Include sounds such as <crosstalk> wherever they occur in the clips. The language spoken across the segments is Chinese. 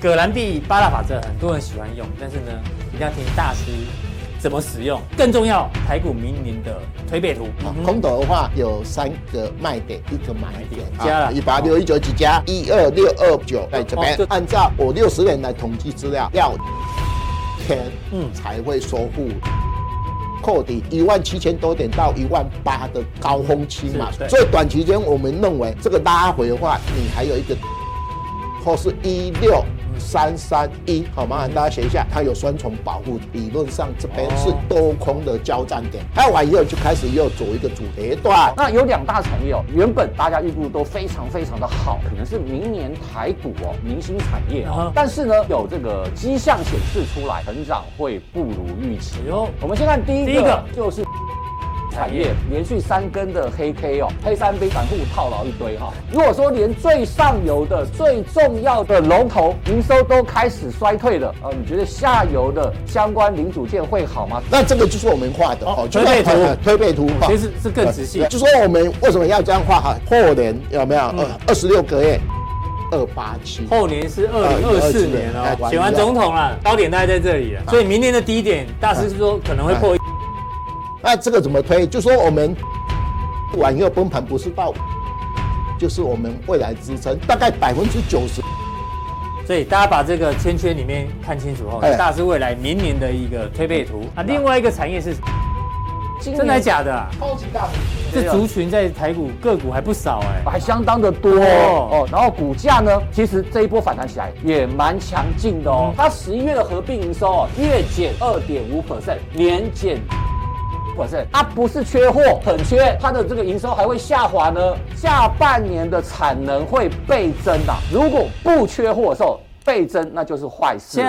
葛兰碧八大法则很多人喜欢用，但是呢，一定要听大师怎么使用。更重要，台股明年的推背图。嗯、空头的话有三个卖点，一个买点。加了一八六一九几加一二六二九在这边。按照我六十年来统计资料，要天嗯才会收复扣底一万七千多点到一万八的高峰期嘛。所以短期间我们认为这个拉回的话，你还有一个或是一六。三三一，好，麻烦大家写一下，它有双重保护，理论上这边是多空的交战点。看完以后就开始又走一个主跌段。那有两大产业哦，原本大家预估都非常非常的好，可能是明年台股哦明星产业哦，但是呢有这个迹象显示出来，成长会不如预期哦。我们先看第一个，第一个就是。产业连续三根的黑 K 哦，黑三兵反复套牢一堆哈。如果说连最上游的最重要的龙头营收都开始衰退了，呃，你觉得下游的相关零组件会好吗？那这个就是我们画的哦，推背图，推背图，其实是更仔细。就说我们为什么要这样画哈？后年有没有？二二十六个月，二八七。后年是二零二四年哦，选完总统了，高点大概在这里了。所以明年的低点，大师是说可能会破。那这个怎么推？就说我们往右崩盘不是到，就是我们未来支撑大概百分之九十。所以大家把这个圈圈里面看清楚后，大致未来明年的一个推背图。啊，另外一个产业是真的假的？超级大。这族群在台股个股还不少哎，还相当的多哦。然后股价呢，其实这一波反弹起来也蛮强劲的哦。它十一月的合并营收哦，月减二点五 percent，年减。它不是缺货，很缺，它的这个营收还会下滑呢。下半年的产能会倍增的，如果不缺货的时候倍增，那就是坏事。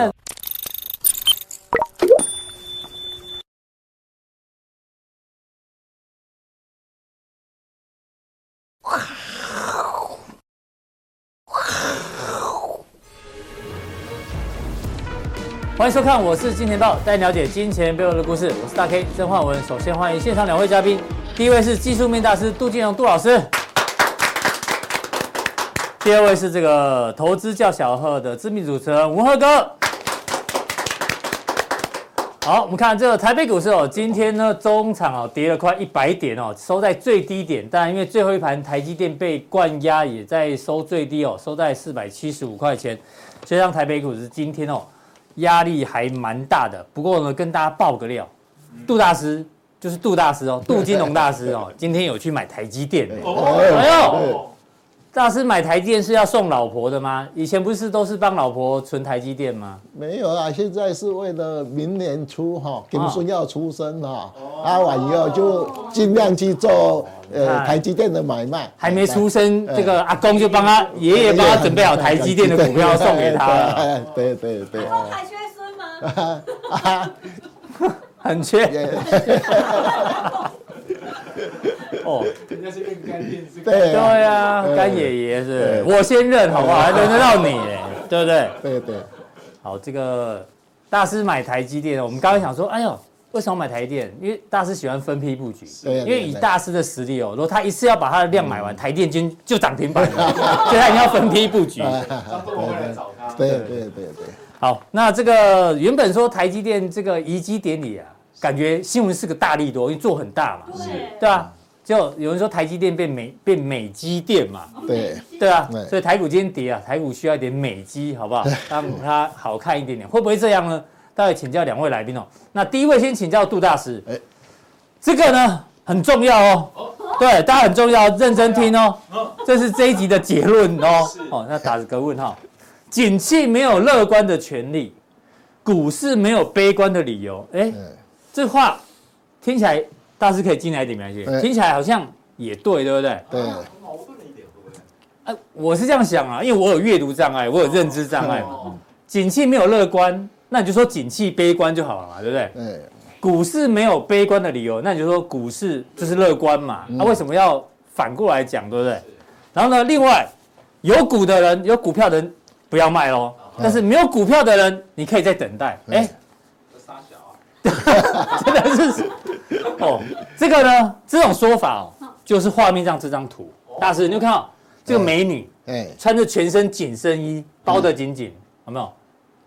迎收看，我是金钱爆，带你了解金钱背后的故事。我是大 K 曾焕文。首先欢迎现场两位嘉宾，第一位是技术面大师杜金荣杜老师，第二位是这个投资叫小贺的知名主持人吴赫哥。好，我们看这个台北股市哦，今天呢中场哦跌了快一百点哦，收在最低点，但因为最后一盘台积电被灌压，也在收最低哦，收在四百七十五块钱，所以让台北股市今天哦。压力还蛮大的，不过呢，跟大家爆个料，杜大师就是杜大师哦，<laughs> 杜金龙大师哦，今天有去买台积电。哎呦，大师买台积电是要送老婆的吗？以前不是都是帮老婆存台积电吗？没有啊，现在是为了明年初哈，金孙要出生哈，阿完以后就尽量去做呃台积电的买卖。还没出生，这个阿公就帮他爷爷帮他准备好台积电的股票送给他 <laughs> 了。对对对。啊，<laughs> 很缺。<laughs> 哦，人家是认干爹，对啊，干爷爷是，我先认好不好？还轮得到你哎，对不对？对对。好，这个大师买台积电，我们刚刚想说，哎呦，为什么买台积电？因为大师喜欢分批布局，因为以大师的实力哦，如果他一次要把他的量买完，台电就就涨停板了，<laughs> 所以他一定要分批布局。对对对对。好，那这个原本说台积电这个移机典礼啊，感觉新闻是个大力多，因为做很大嘛，对，对啊，就有人说台积电变美变美积电嘛，对，对啊，所以台股今天跌啊，台股需要一点美积，好不好？让它好看一点点，会不会这样呢？待会请教两位来宾哦。那第一位先请教杜大师，哎，这个呢很重要哦，对，大家很重要，认真听哦，这是这一集的结论哦，哦，那打个问号。景气没有乐观的权利，股市没有悲观的理由。哎，这话听起来，大师可以进来一点没关系。听起来好像也对，对不对？对。矛盾了一点，对不对？哎，我是这样想啊，因为我有阅读障碍，我有认知障碍嘛。景气没有乐观，那你就说景气悲观就好了嘛，对不对？对。股市没有悲观的理由，那你就说股市就是乐观嘛。那为什么要反过来讲，对不对？然后呢，另外有股的人，有股票的人。不要卖喽！但是没有股票的人，你可以再等待。哎，这杀小啊！<laughs> 真的是 <laughs> 哦，这个呢，这种说法哦，就是画面上这张图。大师，你就看到这个美女，哎，穿着全身紧身衣，包得紧紧，有没有？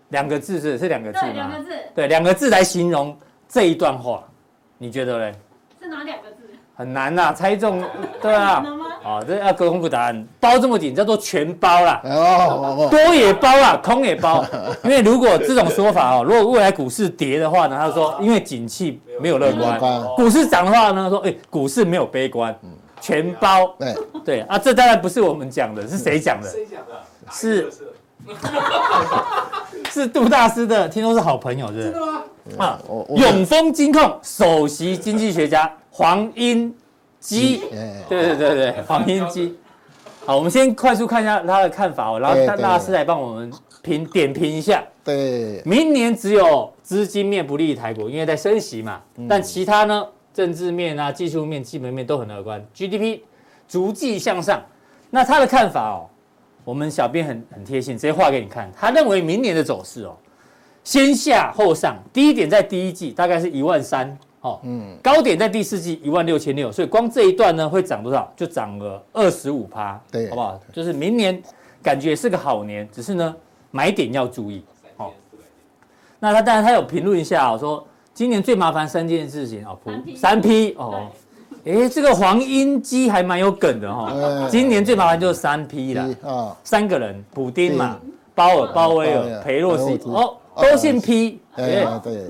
两个字是是两个字吗？对，两个字。对，两个字来形容这一段话，你觉得嘞？是哪两个字？很难呐，猜中，<laughs> 对啊。能吗？哦，这要公布答案，包这么紧叫做全包啦。哦，多也包啦，空也包。因为如果这种说法哦，如果未来股市跌的话呢，他说因为景气没有乐观；股市涨的话呢，说哎，股市没有悲观，全包。对对啊，这当然不是我们讲的，是谁讲的？谁讲的？是。是杜大师的，听说是好朋友，是不是？真的吗？啊，永丰金控首席经济学家黄英基，对对对对，黄英基。好，我们先快速看一下他的看法哦，然后大大师来帮我们评点评一下。对，明年只有资金面不利于台股，因为在升息嘛。但其他呢，政治面啊、技术面、基本面都很乐观，GDP 逐季向上。那他的看法哦。我们小编很很贴心，直接画给你看。他认为明年的走势哦，先下后上，低点在第一季大概是一万三，哦，嗯，高点在第四季一万六千六，所以光这一段呢会涨多少？就涨了二十五趴，对，好不好？就是明年感觉是个好年，只是呢买点要注意，哦。那他当然他有评论一下哦，说今年最麻烦三件事情哦，三 P 哦。哎，这个黄英基还蛮有梗的哈、哦。今年最麻烦就是三 P 了，啊，三个人，普丁嘛，鲍尔、鲍威尔、裴洛西，哦，都姓 P。对对。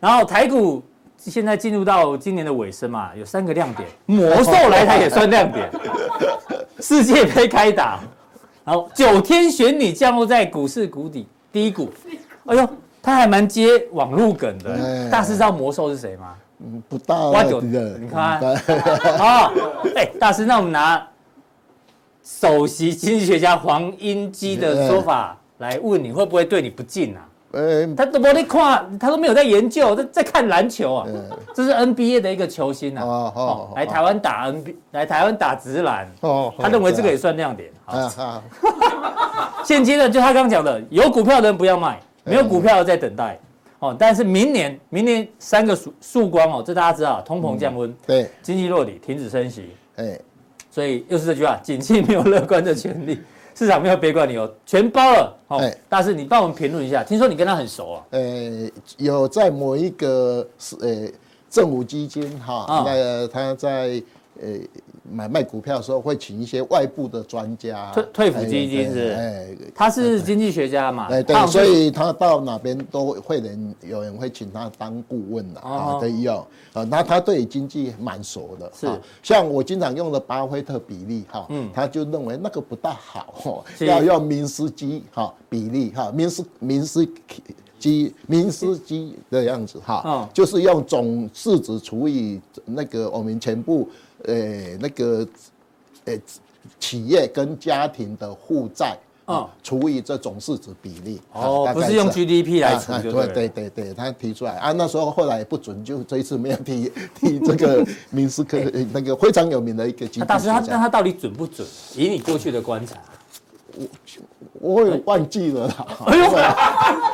然后台股现在进入到今年的尾声嘛，有三个亮点，<laughs> 魔兽来台也算亮点。<laughs> 世界杯开打，然后九天玄女降落在股市谷底低谷。哎呦，他还蛮接网路梗的。大师知道魔兽是谁吗？嗯，不大挖九的，你看，<laughs> 好，哎，大师，那我们拿首席经济学家黄英基的说法来问你，会不会对你不敬啊？他都没在看，他都没有在研究，在在看篮球啊。这是 NBA 的一个球星啊，哦，来台湾打 NBA，来台湾打直篮，哦，他认为这个也算亮点。好，<laughs> 现阶段就他刚讲的，有股票的人不要卖，没有股票的在等待。哦，但是明年，明年三个曙曙光哦，这大家知道，通膨降温，嗯、对，经济落底，停止升息，哎，所以又是这句话，景气没有乐观的权利，市场没有别怪你哦，全包了。哦，哎，大师，你帮我们评论一下，听说你跟他很熟啊？呃，有在某一个是呃政府基金哈，那哦他在呃。买卖股票的时候会请一些外部的专家，退退抚基金是，哎，他是经济学家嘛，哎对，所以他到哪边都会人有人会请他当顾问的啊，可以用啊，那他对经济蛮熟的，是，像我经常用的巴菲特比例哈，嗯，他就认为那个不大好，要用明斯基哈比例哈，明斯明斯基明斯基的样子哈，就是用总市值除以那个我们全部。呃，那个，呃，企业跟家庭的负债啊，除以这总市值比例哦，不是用 GDP 来除，对对对对，他提出来啊，那时候后来也不准，就这一次没有提 <laughs> 提这个明斯克那个非常有名的一个经济学家。大师，他那他到底准不准？以你过去的观察。我我也忘记了啦，哎呦，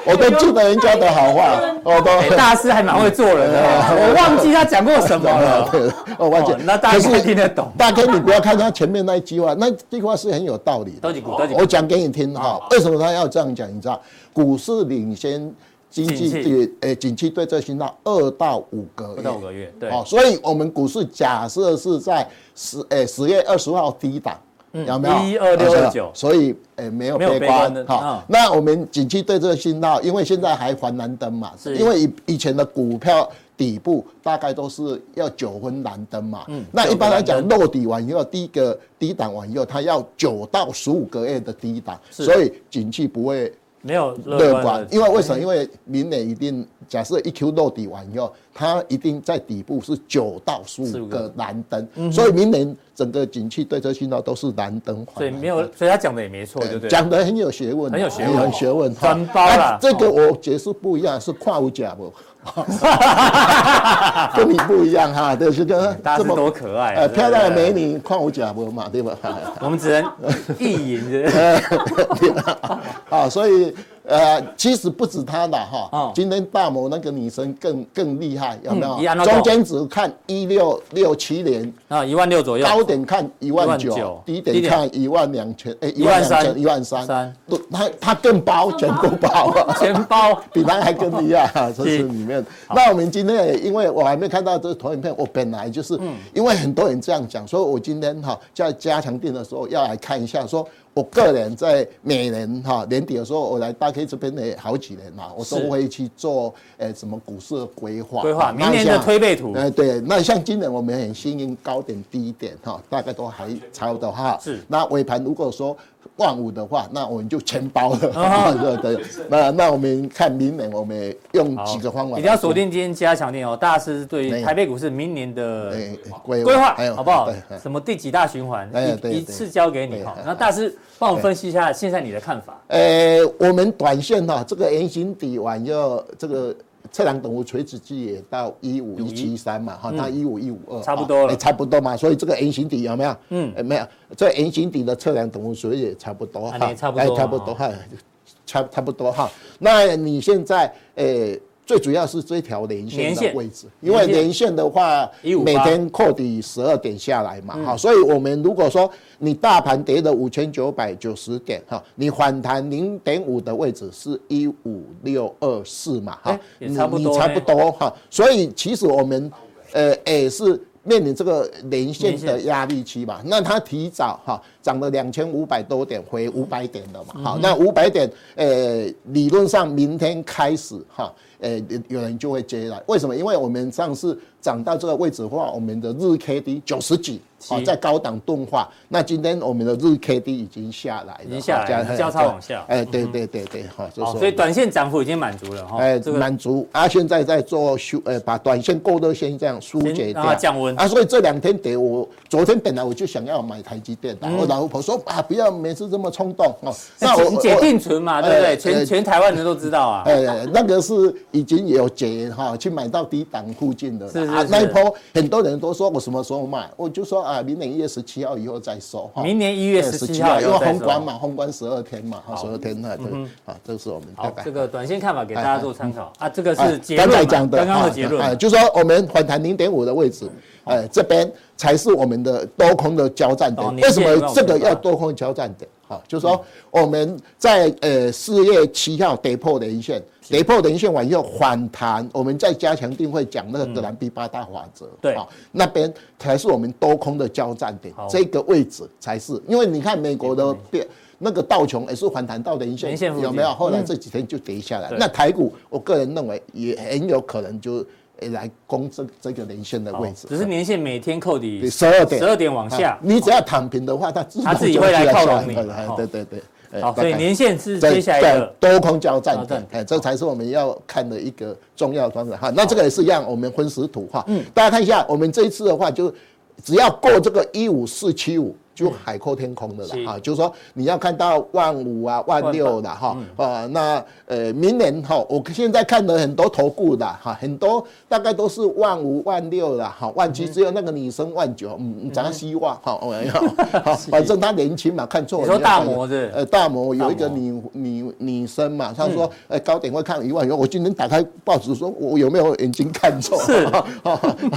我都记得人家的好话，我都大师还蛮会做人的，<laughs> 我忘记他讲过什么了，<laughs> 对，我忘记。那大师听得懂？大哥，你不要看他前面那一句话，那句话是很有道理的。我讲给你听哈，为什么他要这样讲？你知道，股市领先经济对，诶，景气对这信号二到五个月，二到五个月，对。所以我们股市假设是在十诶十月二十号低档。有没有一二六二九？所以，诶，没有悲观。好，那我们景气对这个信号，因为现在还黄蓝灯嘛，是因为以以前的股票底部大概都是要九分蓝灯嘛。嗯，那一般来讲，落底完以后，第一个低档完以后，它要九到十五个月的低档，所以景气不会。没有乐观，因为为什么？因为明年一定假设一 Q 落底完以后，它一定在底部是九到十五个蓝灯，所以明年整个景气对这信号都是蓝灯。所以没有，所以他讲的也没错，对不对？讲的很有学问，很有学问，很学问。专包了，这个我解释不一样，是跨无假不？<laughs> 跟你不一样哈，对，是跟大师多可爱，呃，漂亮的美女况我假不嘛，对吧？<laughs> 我们只能意淫，啊，<laughs> 所以呃，其实不止他的哈，哦。今天大摩那个女生更更厉害，有没嗯有？中间只看一六六七年，啊，一万六左右，高点看一万19,000九，低点看一万两千，哎，一万三。一万三，三。都他他更包，全部包，全包，<laughs> 比他还更厉害，<laughs> 这是里面。那我们今天也因为我还没看到这个投影片，我本来就是因为很多人这样讲，所以我今天哈在加强店的时候要来看一下说。我个人在每年哈年底的时候，我来大 K 这边的好几年了，我都会去做诶什么股市的规划。规划明年的推背图。哎，对，那像今年我们很幸运，高点低点哈，大概都还差不多哈。是。那尾盘如果说万五的话，那我们就全包了。啊、<laughs> 对对。那那我们看明年，我们用几个方法。一定要锁定今天加强点哦，大师对于台北股市明年的规划好不好？什么第几大循环？一一次交给你哈。那大师。帮我分析一下现在你的看法。呃，我们短线哈，这个圆形底完要这个测量等幅垂直距也到一五一七三嘛，哈，它一五一五二，差不多了，差不多嘛。所以这个圆形底有没有？嗯，没有。这圆形底的测量等幅垂也差不多哈，差不多，差不多哈，差差不多哈。那你现在呃。最主要是这条连线的位置，因为连线。的话，每天扣底十二点下来嘛，哈，所以我们如果说你大盘跌了五千九百九十点，哈，你反弹零点五的位置是一五六二四嘛，哈，你差不多，差不多哈，所以其实我们呃也是面临这个连线的压力期嘛，那它提早哈涨了两千五百多点回五百点了嘛，好，那五百点呃理论上明天开始哈。呃，有人就会接来，为什么？因为我们上次涨到这个位置的话，我们的日 K D 九十几，啊，在高档钝化。那今天我们的日 K D 已经下来了，已经下来了，交叉往下。哎，对对对对，哈，好，所以短线涨幅已经满足了哈。哎，这个满足。啊，现在在做修，呃，把短线过热先这样疏解掉，降温。啊，所以这两天跌，我昨天本来我就想要买台积电然后老婆说啊，不要每次这么冲动哦。那我解定存嘛，对不对？全全台湾人都知道啊。哎，那个是。已经有解哈，去买到低档附近的啊，那一波很多人都说我什么时候买，我就说啊，明年一月十七号以后再收。明年一月十七号，因为宏观嘛，宏观十二天嘛，十二天那对啊，这是我们大概这个短线看法给大家做参考。啊，这个是刚才讲的刚刚的结论，就是说我们反弹零点五的位置，哎，这边才是我们的多空的交战点。为什么这个要多空交战点？好，就是说我们在呃四月七号跌破连线。跌破连线完以后反弹，我们再加强定会讲那个格兰比八大法则，对，那边才是我们多空的交战点，这个位置才是，因为你看美国的变那个道琼也是反弹到连线，有没有？后来这几天就跌下来。那台股，我个人认为也很有可能就来攻这这个连线的位置，只是年线每天扣底十二点，十二点往下，你只要躺平的话，它它自己会来靠拢你，对对对。好，所以年限是接下来的多空交战对，哎，这才是我们要看的一个重要方向哈。那这个也是一样，我们分时图哈，嗯，大家看一下，我们这一次的话，就只要过这个一五四七五。就海阔天空的了哈，就是说你要看到万五啊、万六的哈啊，那呃明年哈，我现在看了很多投顾的哈，很多大概都是万五、万六的哈，万七只有那个女生万九，嗯，咱希望哈，我要好，反正他年轻嘛，看错了。你说大摩是？呃，大摩有一个女女女生嘛，她说呃高点会看一万元，我今天打开报纸说，我有没有眼睛看错？是 <laughs>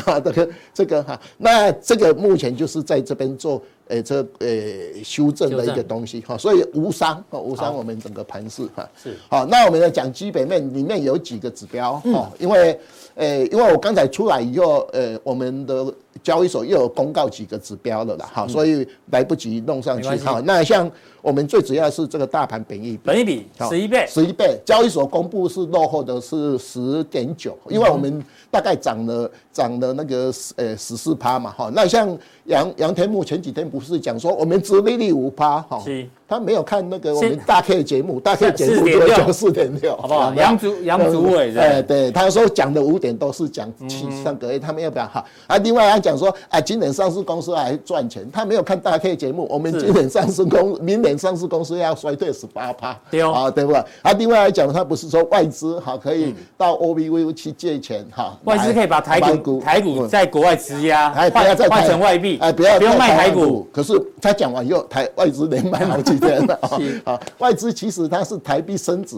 啊，这个这个哈，那这个目前就是在这边做。诶，这诶修正的一个东西哈，所以无伤哈，无伤我们整个盘势哈。是。好，那我们来讲基本面里面有几个指标哈，因为诶，因为我刚才出来以后，呃，我们的交易所又有公告几个指标了啦，哈，所以来不及弄上去哈。那像我们最主要是这个大盘本益比，本益比十一倍，十一倍，交易所公布是落后的是十点九，因为我们大概涨了涨了那个呃十四趴嘛哈。那像杨杨天木前几天不是讲说我们殖利率五趴哈，他没有看那个我们大 K 节目，大 K 节目就讲 <laughs> 四点六，好不好？杨主杨主委哎对，他说讲的五点都是讲七上个月，他们要不要哈？啊，另外他讲说啊，今年上市公司还赚钱，他没有看大 K 节目，我们今年上市公 <laughs> 明年上市公司要衰退十八趴，对啊，对不对？啊，另外来讲，他不是说外资哈可以到 OBV 去借钱哈，外资可以把台股台股在国外质押，哎，不要再换成外币，哎，不要不要卖台股。可是他讲完以后，台外资连卖好几天啊，<laughs> 啊，外资其实它是台币升值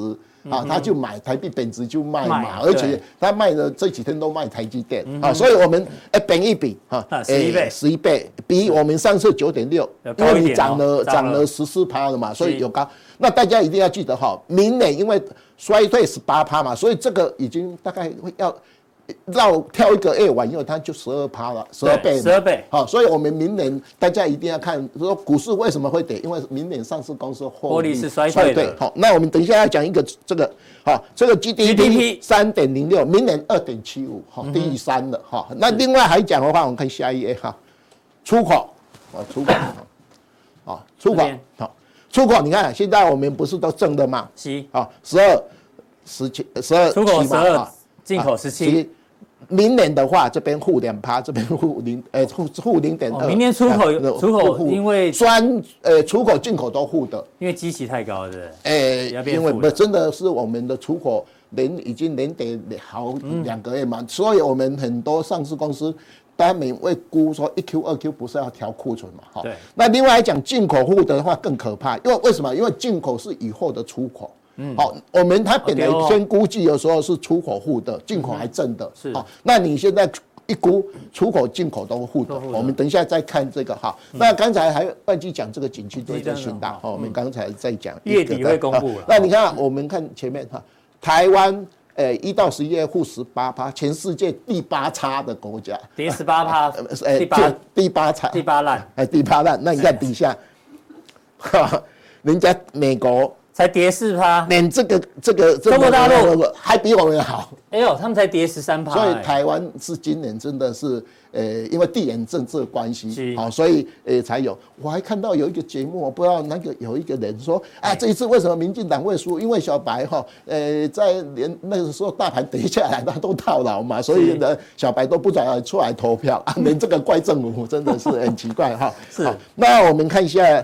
啊，他就买台币贬值就卖嘛，而且他卖的这几天都卖台积电啊，所以我们哎本一比哈，十一倍，十一倍，比我们上次九点六，因为你涨了涨了。十四趴了嘛，所以有高。那大家一定要记得哈，明年因为衰退十八趴嘛，所以这个已经大概会要。绕跳一个 A 完以后，它就十二趴了，十二倍，十二倍。好，所以我们明年大家一定要看，说股市为什么会跌，因为明年上市公司获利是衰退的。好，那我们等一下要讲一个这个，好，这个 GDP 三点零六，明年二点七五，好，低于三了，哈。那另外还讲的话，我们看下一页哈，出口，啊，出口，啊，出口，好，出口，<coughs> 你看现在我们不是都正的吗？七，啊，十二，十七，十二，出口十二，进口十七。明年的话，这边负两趴，这边负零，呃，负负零点二。明年出口出口因为专呃出口进口都负的，因为基期太高，对。哎，因为不真的是我们的出口零已经零点好两个月嘛，所以我们很多上市公司单每位估说一 Q 二 Q 不是要调库存嘛，哈。对。那另外来讲进口负的话更可怕，因为为什么？因为进口是以后的出口。嗯，好，我们它本来先估计的时候是出口负的，进口还正的，是。好，那你现在一估出口进口都负的，我们等一下再看这个哈。那刚才还忘记讲这个景气对策信号，我们刚才在讲月底会公布。那你看，我们看前面哈，台湾诶一到十一月负十八趴，全世界第八差的国家，第十八趴，诶 <laughs> 第八第八差，第八烂，哎第八烂。那你看底下，<laughs> 哈，人家美国。才跌四趴，连这个这个中国大陆还比我们好。哎呦，他们才跌十三趴。所以台湾是今年真的是，呃，因为地缘政治的关系，好，所以呃才有。我还看到有一个节目，我不知道那个有一个人说，啊，这一次为什么民进党会输？因为小白哈，呃，在连那个时候大盘跌下来，他都套牢嘛，所以呢，小白都不敢出来投票啊，<laughs> 连这个怪政府真的是很奇怪哈。<laughs> 是。那我们看一下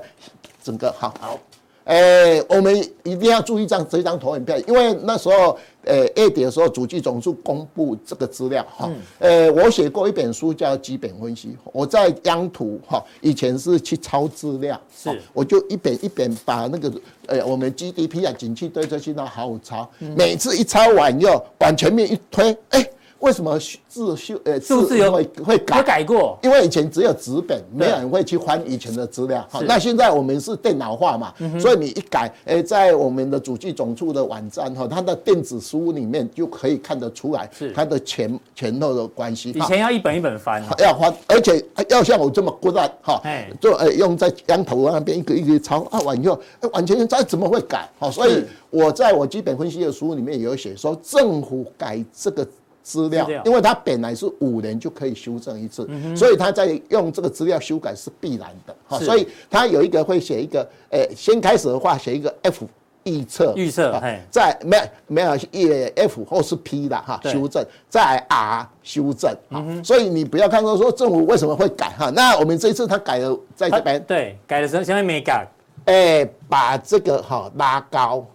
整个，好。好。诶、欸，我们一定要注意这张这张投影片，因为那时候，呃，月底的时候，主计总处公布这个资料哈。呃、嗯欸，我写过一本书叫《基本分析》，我在央图哈，以前是去抄资料，是，我就一本一本把那个，呃、欸，我们 GDP 啊，景气对策信号好好抄，嗯、每次一抄完以后，往前面一推，哎、欸。为什么字修呃数字有会会改改过？因为以前只有纸本，没有人会去翻以前的资料。好，那现在我们是电脑化嘛，所以你一改，诶，在我们的主计总处的网站哈，它的电子书里面就可以看得出来，是它的前前后的关系。以前要一本一本翻，要翻，而且要像我这么孤单哈，就诶用在央头那边一个一个抄啊，完以后，完全再怎么会改？好，所以我在我基本分析的书里面有写说，政府改这个。资料，因为它本来是五年就可以修正一次，所以他在用这个资料修改是必然的哈。所以他有一个会写一个，诶，先开始的话写一个 F 预测，预测，在没有没有也 F 或是 P 的哈修正，再 R 修正，所以你不要看到说政府为什么会改哈。那我们这一次他改了，在这边对改的时候现在没改，诶，把这个哈拉高。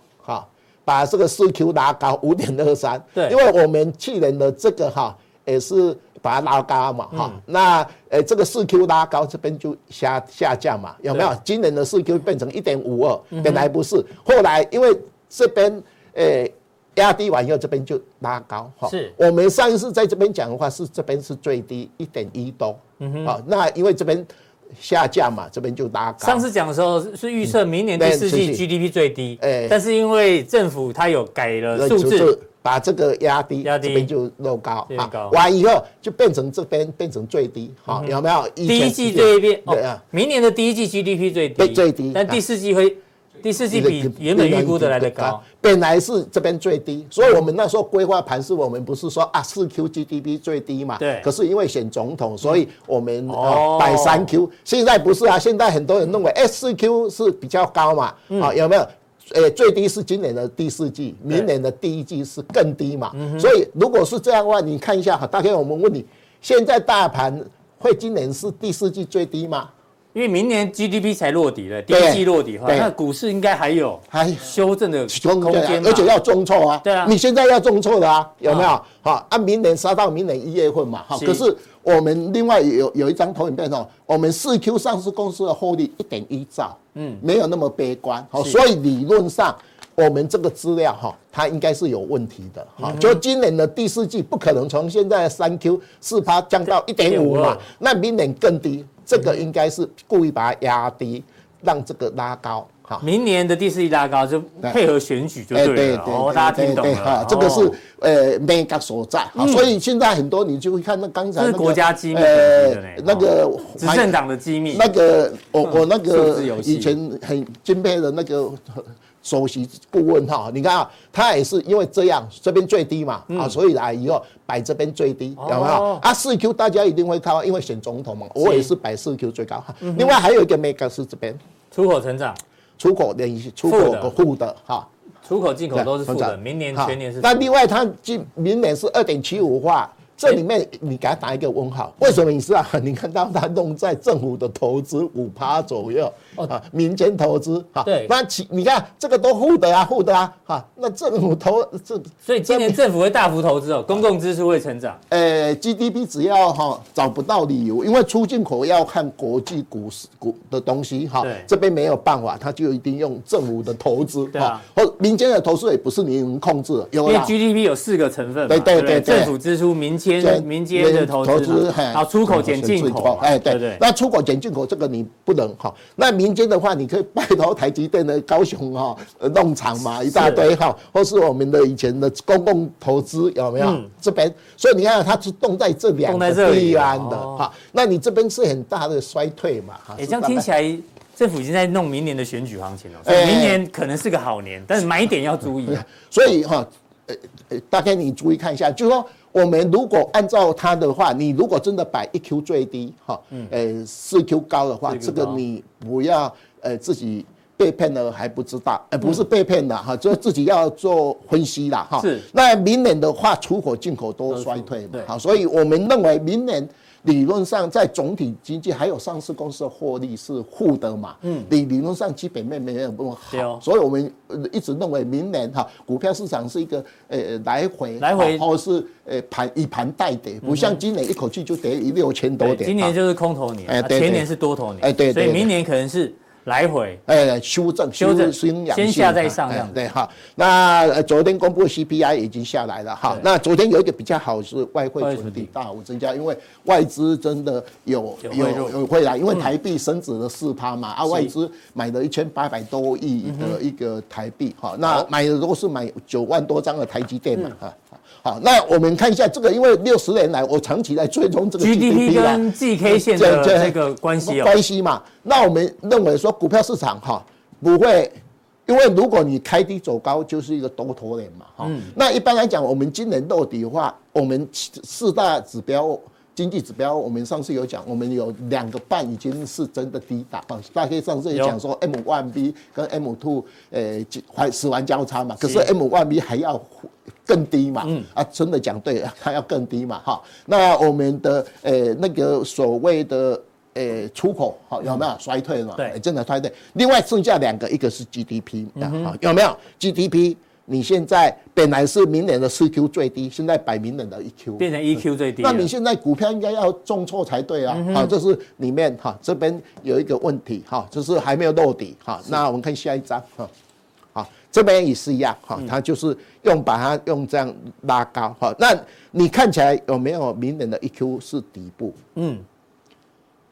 把这个四 Q 拉高五点二三，对，因为我们去年的这个哈也是把它拉高嘛哈，嗯、那诶这个四 Q 拉高这边就下下降嘛，有没有？今年的四 Q 变成一点五二，本来不是，后来因为这边诶压低完以后，这边就拉高哈。是，我们上一次在这边讲的话是这边是最低一点一多，嗯哼，啊，那因为这边。下降嘛，这边就拉高。上次讲的时候是预测明年第四季 GDP 最低，哎，但是因为政府它有改了数字，把这个压低，压低。这边就漏高，啊完以后就变成这边变成最低，好，有没有？第一季这一边，对啊，明年的第一季 GDP 最低，最低，但第四季会。第四季比原本预估的来的高，本来是这边最低，所以我们那时候规划盘是我们不是说啊四 Q GDP 最低嘛，对，可是因为选总统，所以我们摆三 Q，现在不是啊，现在很多人认为哎四 Q 是比较高嘛，啊有没有？诶最低是今年的第四季，明年的第一季是更低嘛，所以如果是这样的话，你看一下哈，大概我们问你，现在大盘会今年是第四季最低吗？因为明年 GDP 才落底了，第一季落底的话，那股市应该还有还修正的空间，而且要重挫啊。对啊，你现在要重挫的啊，有没有？好，按明年杀到明年一月份嘛。好，可是我们另外有有一张投影片哦，我们四 Q 上市公司的获利一点一兆，嗯，没有那么悲观，好，所以理论上我们这个资料哈，它应该是有问题的，哈，就今年的第四季不可能从现在的三 Q 四趴降到一点五嘛，那明年更低，这个应该是故意把它压低，让这个拉高。好，明年的第四季拉高就配合选举就对了。对大家听懂了。哈，这个是呃美感所在。好，所以现在很多你就会看到刚才那个国家机密，呃，那个执政党的机密。那个我我那个以前很敬佩的那个首席顾问哈，你看啊，他也是因为这样，这边最低嘛，啊，所以来以后摆这边最低，有没有？啊，四 Q 大家一定会看，因为选总统嘛，我也是摆四 Q 最高。另外还有一个美感是这边出口成长。出口连续出口的负的哈，出口进口都是负的，明年全年是。那另外它今明年是二点七五化。这里面你给他打一个问号，为什么你知道？你看到他弄在政府的投资五趴左右啊，民间投资哈，对，那其你看这个都负的啊，负的啊，哈，那政府投这，所以今年政府会大幅投资哦，公共支出会成长。呃，GDP 只要哈找不到理由，因为出进口要看国际股市股的东西哈，这边没有办法，他就一定用政府的投资哈，或民间的投资也不是你能控制的，因为 GDP 有四个成分，对对对，政府支出、民间。民间的投资，然后出口减进口，哎，对对，那出口减进口这个你不能哈。那民间的话，你可以拜托台积电的高雄哈弄厂嘛，一大堆哈，或是我们的以前的公共投资有没有？这边，所以你看它是动在这两个地方的哈。那你这边是很大的衰退嘛？哎，这样听起来政府已经在弄明年的选举行情了，所以明年可能是个好年，但是买点要注意。<laughs> 所以哈，呃呃，大概你注意看一下，就是说。我们如果按照它的话，你如果真的摆一 Q 最低哈，呃四 Q 高的话，这个你不要呃自己被骗了还不知道，呃不是被骗了哈，就自己要做分析啦哈。是。那明年的话，出口进口都衰退，嘛，好，所以我们认为明年。理论上，在总体经济还有上市公司的获利是负的嘛？嗯，理理论上基本面没有那么好，所以我们一直认为明年哈股票市场是一个呃来回来回，或是呃盘以盘带跌，不像今年一口气就跌一六千多点。今年就是空头年，前年是多头年，哎对，所以明年可能是。来回，哎，修正，修正，先下再上这样，对哈。那昨天公布的 CPI 已经下来了哈。那昨天有一个比较好是外汇存底大幅增加，因为外资真的有有有会来，因为台币升值了四趴嘛，啊，外资买了一千八百多亿的一个台币哈，那买的都是买九万多张的台积电嘛哈。好，那我们看一下这个，因为六十年来我长期在追踪这个 GDP 跟 GK 线的这个关系关系嘛。那我们认为说股票市场哈不会，因为如果你开低走高，就是一个多头脸嘛哈。那一般来讲，我们今年到底的话，我们四大指标经济指标，我们上次有讲，我们有两个半已经是真的低档啊。大概上次也讲说 M one B 跟 M two 呃还死亡交叉嘛，可是 M one B 还要。更低嘛，嗯啊，真的讲对，它要更低嘛，哈。那我们的呃那个所谓的呃出口，好有没有衰退嘛？对，真的衰退。另外剩下两个，一个是 GDP，好有没有 GDP？你现在本来是明年的四 Q 最低，现在摆明年的一 Q，变成一 Q 最低。那你现在股票应该要重挫才对啊，好，这是里面哈这边有一个问题哈，就是还没有落底哈。那我们看下一张哈。好这边也是一样哈，它就是用把它用这样拉高哈。那你看起来有没有明年的一 Q 是底部？嗯，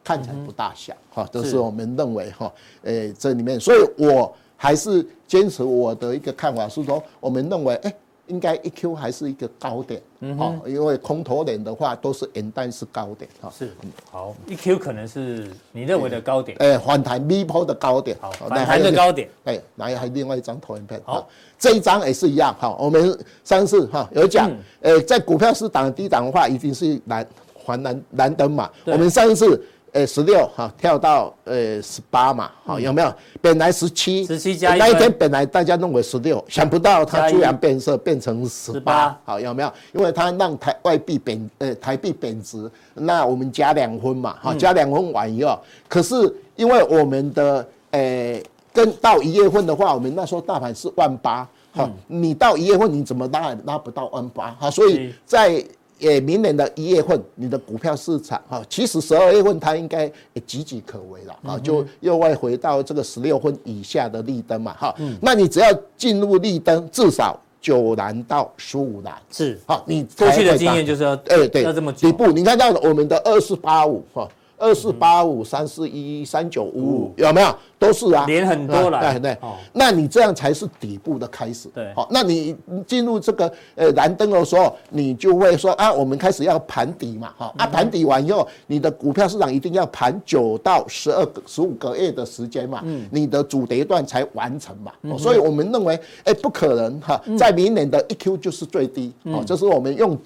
看起来不大像哈。这是我们认为哈，诶，这里面，所以我还是坚持我的一个看法是说，我们认为诶。应该一 Q 还是一个高点，嗯哼，因为空头点的话都是元旦是高点，哈，是，好，，E Q 可能是你认为的高点，哎，反弹 V 波的高点，好，反弹的高点，哎，来还另外一张投影片，好，这一张也是一样，哈，我们上次哈有讲，呃，在股票市场低档的话，一定是蓝黄蓝蓝灯嘛，我们上次。呃，十六哈跳到呃十八嘛，好有没有？本来十七，十七加，那一天本来大家认为十六，想不到它突然变色变成十八，好有没有？因为它让台外币贬，呃台币贬值，那我们加两分嘛，好加两分完以后，可是因为我们的呃跟到一月份的话，我们那时候大盘是万八，好，你到一月份你怎么拉也拉不到万八，好，所以在。也明年的一月份，你的股票市场哈，其实十二月份它应该也岌岌可危了啊，就又会回到这个十六分以下的绿灯嘛哈。那你只要进入绿灯，至少九蓝到十五蓝是好。你过去的经验就是要哎对，要这么底部，你看到我们的二四八五哈。二四八五三四一三九五五有没有？都是啊，连很多了。对。对，那你这样才是底部的开始。对，好，那你进入这个呃蓝灯的时候，你就会说啊，我们开始要盘底嘛，哈啊，盘底完以后，你的股票市场一定要盘九到十二个十五个月的时间嘛，嗯，你的主跌段才完成嘛。所以我们认为，哎，不可能哈，在明年的一 Q 就是最低，哦，就是我们用。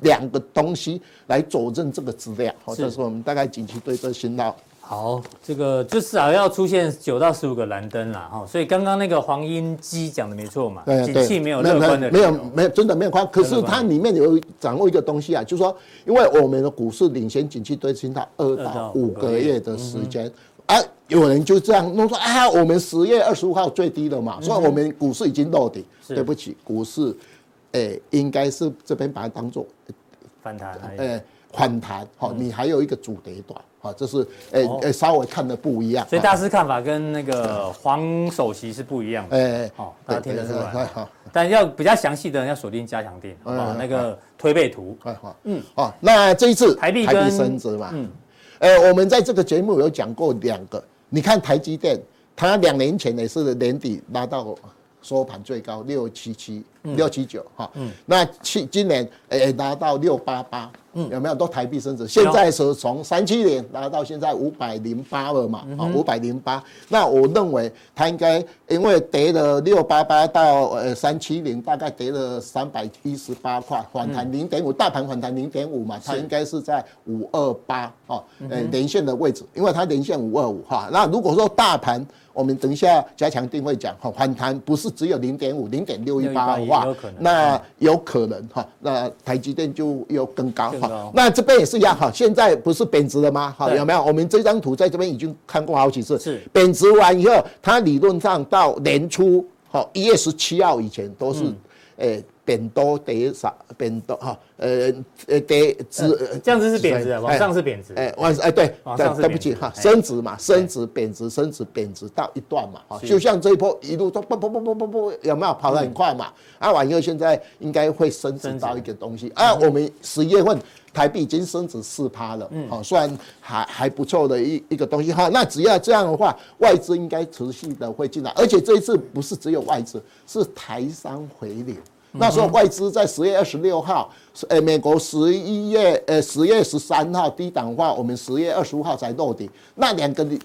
两个东西来佐证这个资料，好，这是我们大概景气对这信号。好，这个至少要出现九到十五个蓝灯啦，哈，所以刚刚那个黄英基讲的没错嘛，对，景气没有乐观的，没有没有真的没有宽，可是它里面有掌握一个东西啊，就是说，因为我们的股市领先景气对信号二到五个月的时间，啊，有人就这样弄说啊，我们十月二十五号最低了嘛，所以我们股市已经落底，对不起，股市。哎、欸，应该是这边把它当做反弹，哎，反弹，好，你还有一个主跌段，好，这是哎哎稍微看的不一样，所以大师看法跟那个黄首席是不一样。的，哎，好，大家听得出来，好，但要比较详细的人要锁定加强錠，好，那个推背图，好，嗯，好，那这一次台币台币升值嘛，嗯，哎，我们在这个节目有讲过两个，你看台积电，它两年前也是年底拉到。收盘最高六七七六七九哈，那去今年诶拿到六八八，有没有？都台币升值？现在是从三七零拿到现在五百零八了嘛？啊，五百零八。那我认为它应该因为跌了六八八到呃三七零，大概跌了三百一十八块，反弹零点五，大盘反弹零点五嘛，它应该是在五二八哦，呃连线的位置，因为它连线五二五哈。那如果说大盘，我们等一下加强定会讲哈，反弹不是只有零点五、零点六一八的话，那有可能哈，那台积电就又更高哈。那这边也是一样哈，现在不是贬值了吗？哈，有没有？我们这张图在这边已经看过好几次。是贬值完以后，它理论上到年初哈，一月十七号以前都是诶。贬多跌少，贬多哈，呃呃跌值，这样子是贬值，往上是贬值，哎往哎对，对不起哈，升值嘛，升值贬值，升值贬值到一段嘛，哈，就像这一波一路都不不不不不不有没有跑得很快嘛？啊完以后现在应该会升值到一个东西。啊，我们十月份台币已经升值四趴了，嗯，好，虽然还还不错的一一个东西哈，那只要这样的话，外资应该持续的会进来，而且这一次不是只有外资，是台商回流。那时候外资在十月二十六号，呃，美国十一月，呃，十月十三号低档化，我们十月二十五号才落底。那两个礼，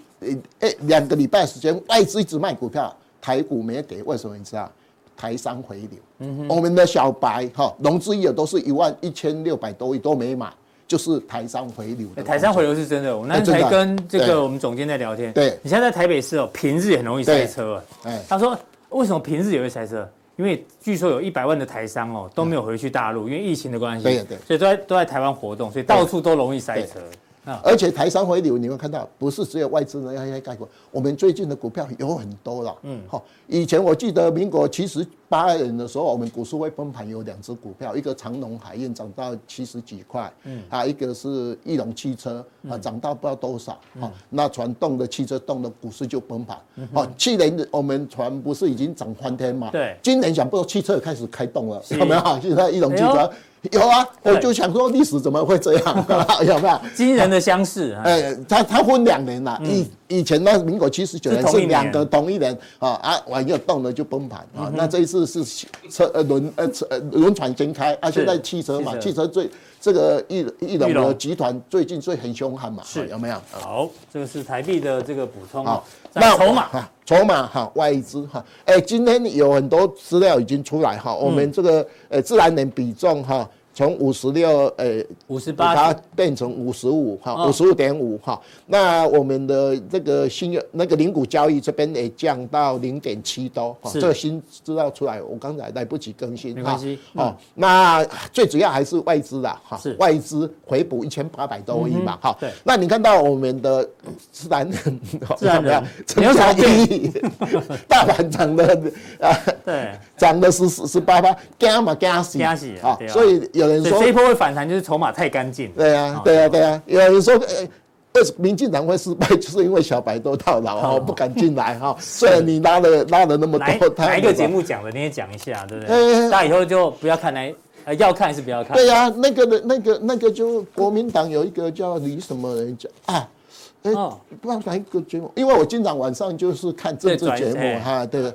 呃，两个礼拜时间，外资一直卖股票，台股没跌，为什么你知道？台商回流。嗯哼。我们的小白哈，融资也都是一万一千六百多亿都没买，就是台商回流。台商回流是真的，我那天才跟这个我们总监在聊天。对。你现在在台北市哦，平日也很容易塞车。哎。他说，为什么平日也会塞车？因为据说有一百万的台商哦都没有回去大陆，因为疫情的关系，对对，所以都在都在台湾活动，所以到处都容易塞车。而且台商回流，你会看到不是只有外资人要要盖过，我们最近的股票有很多了。嗯，好，以前我记得民国七十八年的时候，我们股市会崩盘，有两只股票，一个长隆海运涨到七十几块，嗯，还有一个是翼龙汽车啊，涨到不知道多少。好，那船动的汽车动的股市就崩盘。好，去年我们船不是已经涨翻天嘛？对，今年想不到汽车开始开动了，有没有？现在翼龙汽车。有啊，我就想说历史怎么会这样？<laughs> 有没有惊人的相似？哎，它它分两年了，以以前那民国七十九年是两个同一年啊啊，完又动了就崩盘啊。那这一次是车呃轮呃车呃轮船先开啊，现在汽车嘛，汽车最这个一一龙的集团最近最很凶悍嘛，是有没有？好，这个是台币的这个补充啊。那筹码筹码哈外资哈，哎，今天有很多资料已经出来哈，我们这个呃自然人比重哈。从五十六，呃，五十八，它变成五十五，哈，五十五点五，哈。那我们的这个新那个零股交易这边也降到零点七多，哈。这个新资料出来，我刚才来不及更新，没关系。哦，那最主要还是外资啦，哈。是。外资回补一千八百多亿嘛，哈。对。那你看到我们的自然人，<laughs> 自然人，有啥意义？<laughs> 大盘涨的啊，对，涨了十十十八趴，惊嘛惊死，惊死啊！所以有人说这一波会反弹，就是筹码太干净。对啊，对啊，对啊，有人说，呃。民进党会失败，就是因为小白都套牢哦，不敢进来哈。<laughs> 虽然你拉了拉了那么多，哪一个节目讲的你也讲一下，对不对？大家以后就不要看来，要看还是不要看？对呀，那个的，那个那个就国民党有一个叫李什么人讲啊，哎，不知道哪一个节目，因为我经常晚上就是看政治节目哈，对，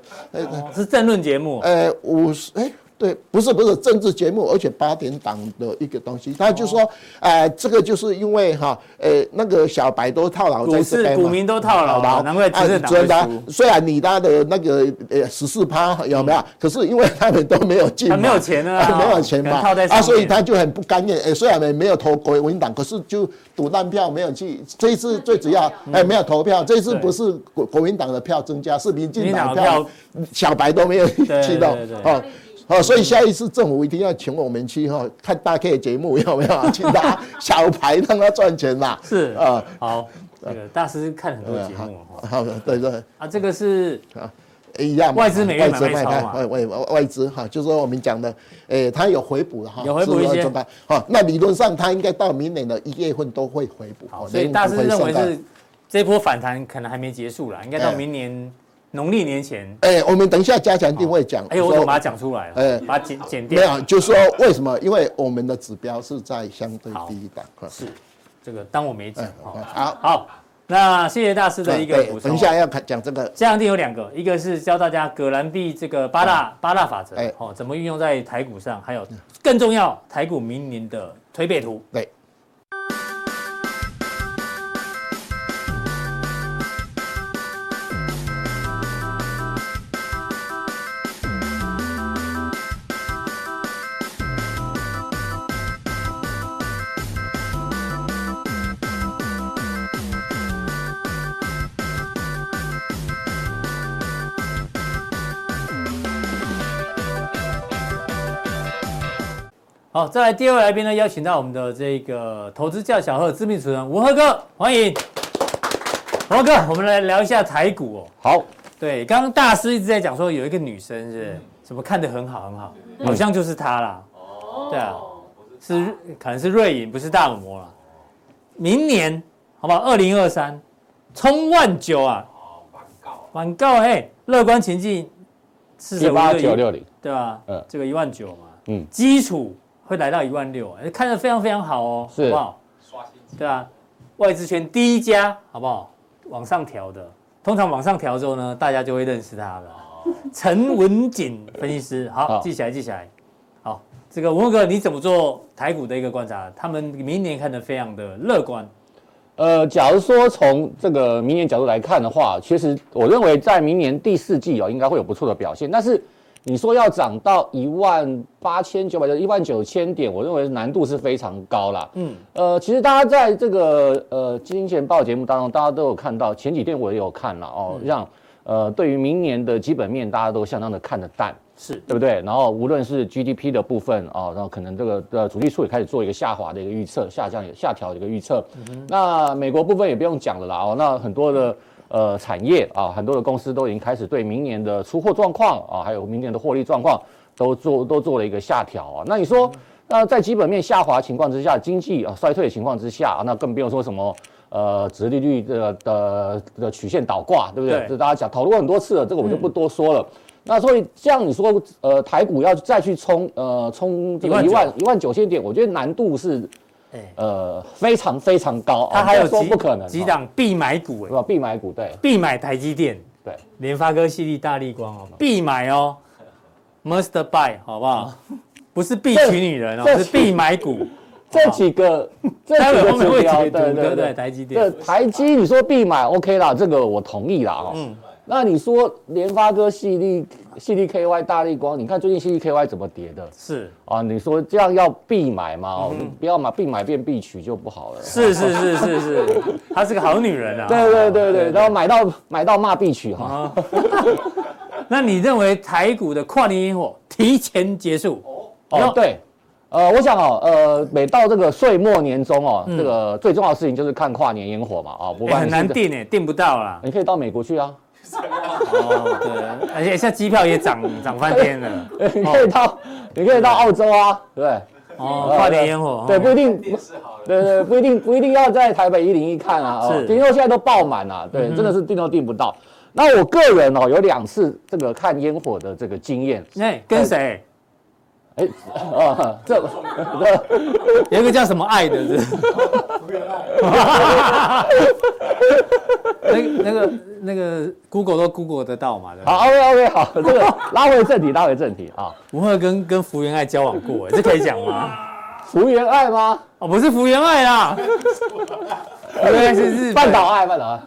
是政论节目，呃，五十哎。对，不是不是政治节目，而且八点档的一个东西，他就说，呃，这个就是因为哈，呃，那个小白都套牢在这边股民都套牢，难怪执政党会输。虽然你他的那个呃十四趴有没有？可是因为他们都没有进，没有钱啊，没有钱嘛，啊，所以他就很不甘愿。哎，虽然没没有投国民党，可是就赌烂票没有去。这一次最主要哎没有投票，这一次不是国国民党的票增加，是民进党票，小白都没有去到哦。哦，所以下一次政府一定要请我们去哈看大 K 节目，<laughs> 有没有？<laughs> 请他小牌让他赚钱啦。是啊，好，这个大师看很多节目哈。好的，对对。啊，这个是啊，一样。外资每月买卖超嘛？外外外资哈，就是说我们讲的，诶，它有回补的哈。有回补一些。好，那理论上它应该到明年的一月份都会回补。好，所以大师认为是这波反弹可能还没结束啦，应该到明年。农历年前，哎，我们等一下加强定位讲。哎，我怎么把它讲出来了？哎，把它剪剪掉。没有，就是说为什么？因为我们的指标是在相对低档。是，这个当我没讲。好，好，那谢谢大师的一个补充。等一下要讲这个加强定有两个，一个是教大家葛兰碧这个八大八大法则，哎，哦，怎么运用在台股上？还有更重要，台股明年的推背图。对。好，再来第二位来宾呢，邀请到我们的这个投资教小贺知名主持人吴赫哥，欢迎。吴赫哥，我们来聊一下台股哦。好，对，刚刚大师一直在讲说有一个女生是，嗯、什么看得很好很好，嗯、好像就是她啦。哦，对啊，是可能是瑞银，不是大摩了。明年好不好？二零二三，冲万九啊！哦，晚告，晚告，哎，乐观前进，四十八九六零，对吧？嗯，这个一万九嘛，嗯，基础。会来到一万六，看得非常非常好哦，是好不好？刷新，对啊，外资圈第一家，好不好？往上调的，通常往上调之后呢，大家就会认识他了。陈文锦分析师，好，好记起来，记起来。好，这个文赫哥，你怎么做台股的一个观察？他们明年看得非常的乐观。呃，假如说从这个明年角度来看的话，其实我认为在明年第四季哦，应该会有不错的表现，但是。你说要涨到一万八千九百，就一万九千点，我认为难度是非常高啦。嗯，呃，其实大家在这个呃金钱报节目当中，大家都有看到，前几天我也有看了哦，让呃对于明年的基本面，大家都相当的看得淡，是对不对？然后无论是 GDP 的部分哦，然后可能这个呃主计处也开始做一个下滑的一个预测，下降下调的一个预测。那美国部分也不用讲了啦哦，那很多的。呃，产业啊，很多的公司都已经开始对明年的出货状况啊，还有明年的获利状况都做都做了一个下调啊。那你说，那在基本面下滑情况之下，经济啊衰退的情况之下，那更不用说什么呃，殖利率的的的曲线倒挂，对不对？这大家讲讨论过很多次了，这个我就不多说了。嗯、那所以像你说，呃，台股要再去冲呃冲这个一万一万九千点，我觉得难度是。呃，非常非常高，他还有说不可能几档必买股，是吧？必买股对，必买台积电，对，联发科、系列、大力光哦，必买哦，must buy，好不好？不是必娶女人哦，是必买股。这几个，这几个指标，对对对，台积电，这台积你说必买，OK 啦，这个我同意啦，哦。嗯。那你说联发科、矽力、矽力 KY、大力光，你看最近 CDKY 怎么跌的？是啊，你说这样要必买嘛？不要买，必买变必取就不好了。是是是是是，她 <laughs> 是个好女人啊。对对对对，然后买到买到骂必取哈。<laughs> 那你认为台股的跨年烟火提前结束？哦，对，呃，我想哦，呃，每到这个岁末年终哦，这个最重要的事情就是看跨年烟火嘛，啊，很难订诶，订不到啦。你可以到美国去啊。哦，对，而且现在机票也涨涨翻天了。<laughs> 你可以到，你可以到澳洲啊，对？哦，跨年烟火，对，不一定，对对，不一定不一定要在台北一零一看啊，是，听说现在都爆满了，对，真的是订都订不到。那我个人哦，有两次这个看烟火的这个经验，那，跟谁？哎，啊，这，<laughs> 有一个叫什么爱的，是福原爱，那那个那个 Google 都 Google 得到嘛？好，OK OK，好，这个拉回正题，拉回正题啊。吴赫跟跟福原爱交往过，这可以讲吗？福原爱吗？哦，不是福原爱啦。原来是日半岛爱，半岛爱，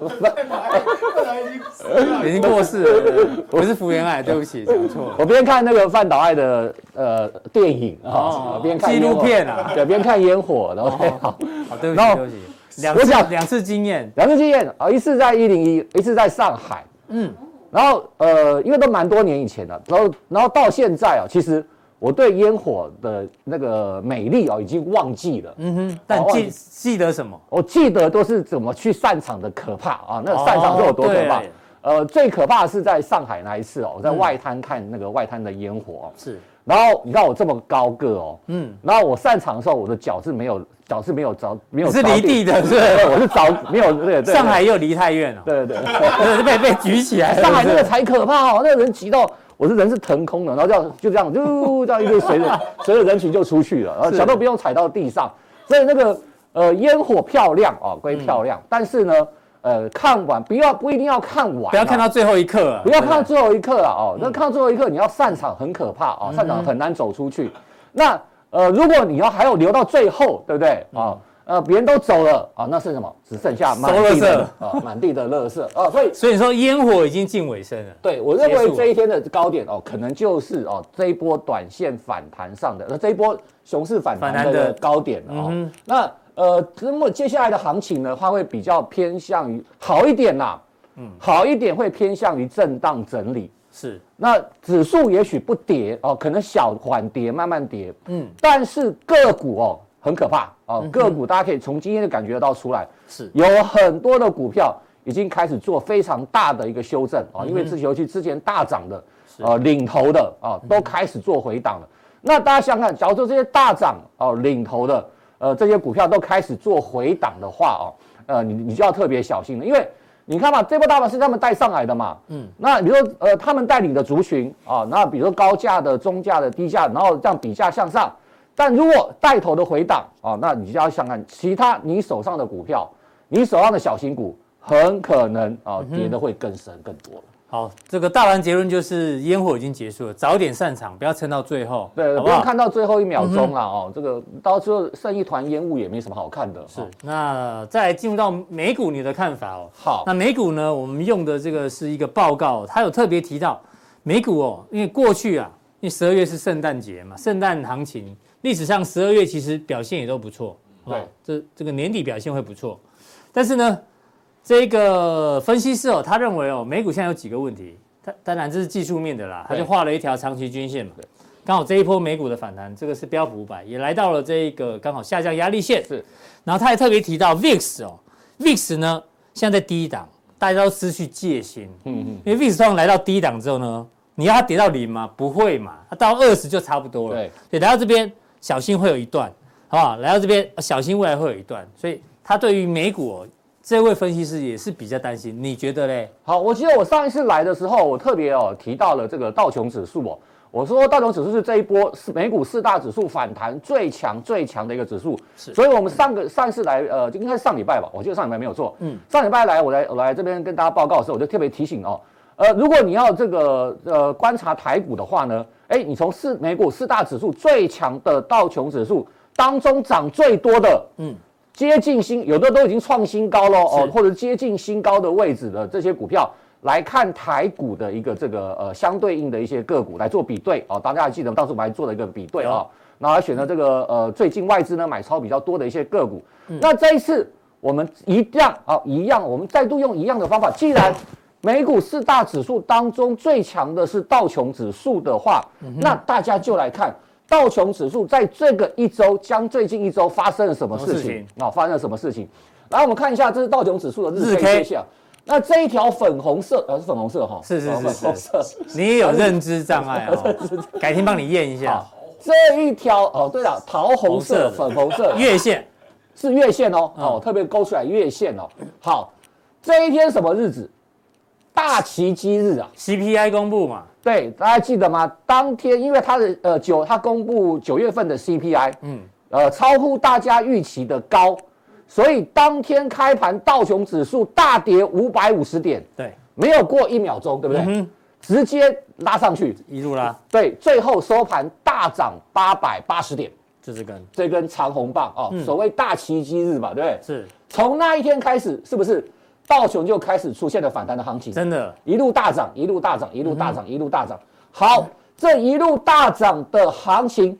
已经过世了。不是福原爱，对不起，讲错了。我边看那个半岛爱的呃电影啊，边看纪录片啊，对，边看烟火，然后好，<laughs> 好，对不起，对不起。两次，两次经验，两次经验啊，一次在一零一，一次在上海。嗯，然后呃，因为都蛮多年以前了，然后然后到现在啊，其实。我对烟火的那个美丽哦，已经忘记了。嗯哼，但记记得什么？我记得都是怎么去散场的可怕啊！那个散场是有多可怕？呃，最可怕的是在上海那一次哦，我在外滩看那个外滩的烟火哦。是。然后你看我这么高个哦，嗯，然后我散场的时候，我的脚是没有脚是没有着没有。是离地的，是。我是着没有对对。上海又离太远了对对。<laughs> 被被举起来。上海那个才可怕哦，那个人挤到。我是人是腾空的，然后这样就这样就 <laughs> 这样一路随着随着人群就出去了，然后脚都不用踩到地上，所以那个呃烟火漂亮啊，归漂亮，但是呢呃看完不要不一定要看完，不要看到最后一刻，不要看到最后一刻啊哦，那看到最后一刻你要散场很可怕啊，散场很难走出去。那呃如果你要还有留到最后，对不对？啊？呃，别人都走了啊，那是什么？只剩下满地的啊，满地的垃圾啊，所以 <laughs> 所以说烟火已经近尾声了。对，我认为这一天的高点哦，可能就是哦这一波短线反弹上的，那这一波熊市反弹的高点哦。那呃，那么接下来的行情呢，它会比较偏向于好一点啦，嗯，好一点会偏向于震荡整理。是，那指数也许不跌哦，可能小缓跌，慢慢跌。嗯，但是个股哦。很可怕啊！个股大家可以从今天就感觉得到出来，是有很多的股票已经开始做非常大的一个修正啊，因为自由基之前大涨的，呃，领头的啊，都开始做回档了。那大家想想看，假如说这些大涨哦，领头的，呃，这些股票都开始做回档的话哦，呃，你你就要特别小心了，因为你看嘛，这波大盘是他们带上来的嘛，嗯，那比如说呃，他们带领的族群啊，那比如说高价的、中价的、低价，然后这样比价向上。但如果带头的回档啊，那你就要想看其他你手上的股票，你手上的小型股很可能啊跌的会更深更多了。好，这个大盘结论就是烟火已经结束了，早点散场，不要撑到最后。对，不要看到最后一秒钟了哦。这个到最后剩一团烟雾也没什么好看的。是，那再来进入到美股，你的看法哦。好，那美股呢，我们用的这个是一个报告，它有特别提到美股哦，因为过去啊，因为十二月是圣诞节嘛，圣诞行情。历史上十二月其实表现也都不错，对，这这个年底表现会不错，但是呢，这个分析师哦，他认为哦，美股现在有几个问题，他当然这是技术面的啦，他就画了一条长期均线嘛，刚好这一波美股的反弹，这个是标普五百也来到了这一个刚好下降压力线，是，然后他还特别提到 VIX 哦，VIX 呢现在在低档，大家都失去戒心，嗯嗯，因为 VIX 通常来到低档之后呢，你要它跌到零吗？不会嘛，它到二十就差不多了，对，对，来到这边。小心会有一段，好不好？来到这边，小心未来会有一段，所以他对于美股、哦、这位分析师也是比较担心。你觉得嘞？好，我记得我上一次来的时候，我特别哦提到了这个道琼指数哦，我说道琼指数是这一波是美股四大指数反弹最强最强的一个指数，是。所以我们上个上一次来，呃，应该是上礼拜吧，我记得上礼拜没有错，嗯，上礼拜来我来我来这边跟大家报告的时候，我就特别提醒哦，呃，如果你要这个呃观察台股的话呢。哎，你从四美股四大指数最强的道琼指数当中涨最多的，嗯，接近新有的都已经创新高了哦，或者接近新高的位置的这些股票来看台股的一个这个呃相对应的一些个股来做比对哦，大家还记得当时我们还做了一个比对啊，然后还选了这个呃最近外资呢买超比较多的一些个股，那这一次我们一样啊一样，我们再度用一样的方法，既然。美股四大指数当中最强的是道琼指数的话，嗯、那大家就来看道琼指数在这个一周将最近一周发生了什么事情啊？发生了什么事情？来，我们看一下，这是道琼指数的日 K 线。那这一条粉红色，呃，是粉红色哈，是是是是，你也有认知障碍 <laughs> 啊，改天帮你验一下。这一条哦，对了，桃红色、<laughs> 粉红色月线是月线哦，哦，特别勾出来月线哦。好，这一天什么日子？大奇迹日啊，CPI 公布嘛？对，大家记得吗？当天因为它的呃九，它公布九月份的 CPI，嗯，呃，超乎大家预期的高。所以当天开盘，道琼指数大跌五百五十点，对，没有过一秒钟，对不对？嗯、直接拉上去，一路拉，对，最后收盘大涨八百八十点，这是根这根长红棒哦，嗯、所谓大奇迹日嘛，对不对？是，从那一天开始，是不是道琼就开始出现了反弹的行情？真的，一路大涨，一路大涨，一路大涨，嗯、一路大涨。好，这一路大涨的行情。